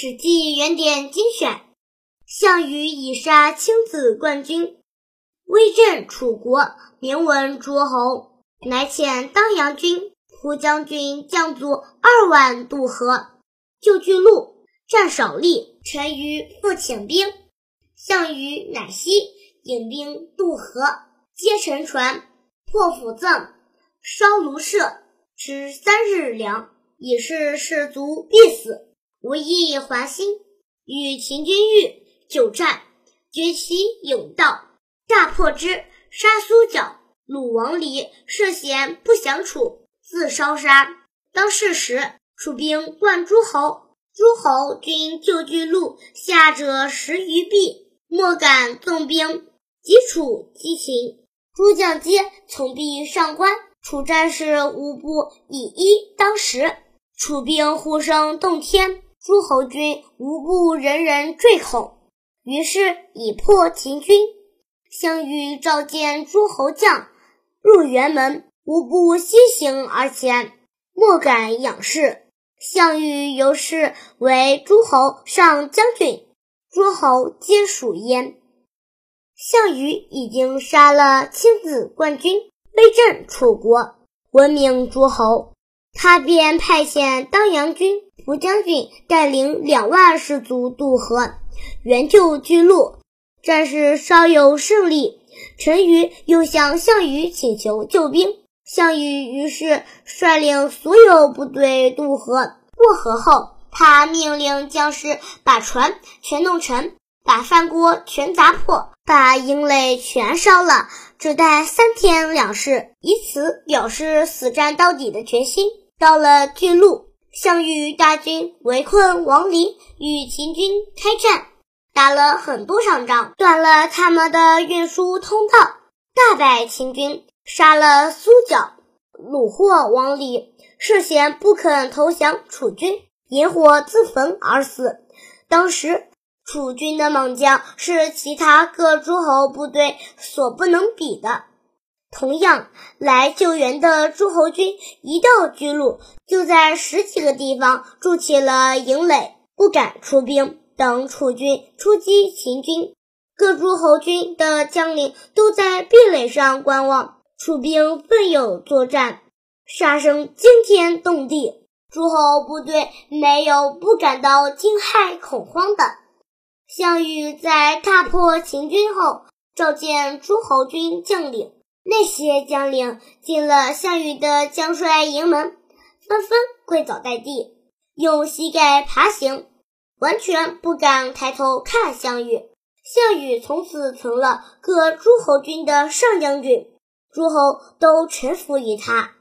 史记原典精选：项羽以杀青子冠军，威震楚国，名闻诸侯。乃遣当阳军蒲将军将卒二万渡河，救巨鹿，战少利。陈余复请兵，项羽乃西引兵渡河，皆沉船，破釜赠，烧庐舍，吃三日粮。以示士卒必死，无一还心。与秦军遇，久战，决其甬道，大破之，杀苏角。鲁王离涉嫌不降楚，自烧杀。当世时，楚兵冠诸侯，诸侯军救巨鹿，下者十余臂，莫敢纵兵。击楚击秦，诸将皆从壁上观。楚战士无不以一当十。楚兵呼声动天，诸侯军无不人人坠恐。于是以破秦军。项羽召见诸侯将，入辕门，无不西行而前，莫敢仰视。项羽由是为诸侯上将军，诸侯皆属焉。项羽已经杀了亲子冠军，威震楚国，闻名诸侯。他便派遣当阳军蒲将军带领两万士卒渡河，援救巨鹿。战事稍有胜利，陈馀又向项羽请求救兵。项羽于是率领所有部队渡河。过河后，他命令将士把船全弄沉，把饭锅全砸破，把营垒全烧了，只带三天粮食，以此表示死战到底的决心。到了巨鹿，项羽大军围困王离，与秦军开战，打了很多场仗，断了他们的运输通道，大败秦军，杀了苏角，虏获王离，涉嫌不肯投降楚军，引火自焚而死。当时楚军的猛将是其他各诸侯部队所不能比的。同样来救援的诸侯军一到巨鹿，就在十几个地方筑起了营垒，不敢出兵。等楚军出击秦军，各诸侯军的将领都在壁垒上观望。楚兵奋勇作战，杀声惊天动地，诸侯部队没有不感到惊骇恐慌的。项羽在踏破秦军后，召见诸侯军将领。那些将领进了项羽的将帅营门，纷纷跪倒在地，用膝盖爬行，完全不敢抬头看项羽。项羽从此成了各诸侯军的上将军，诸侯都臣服于他。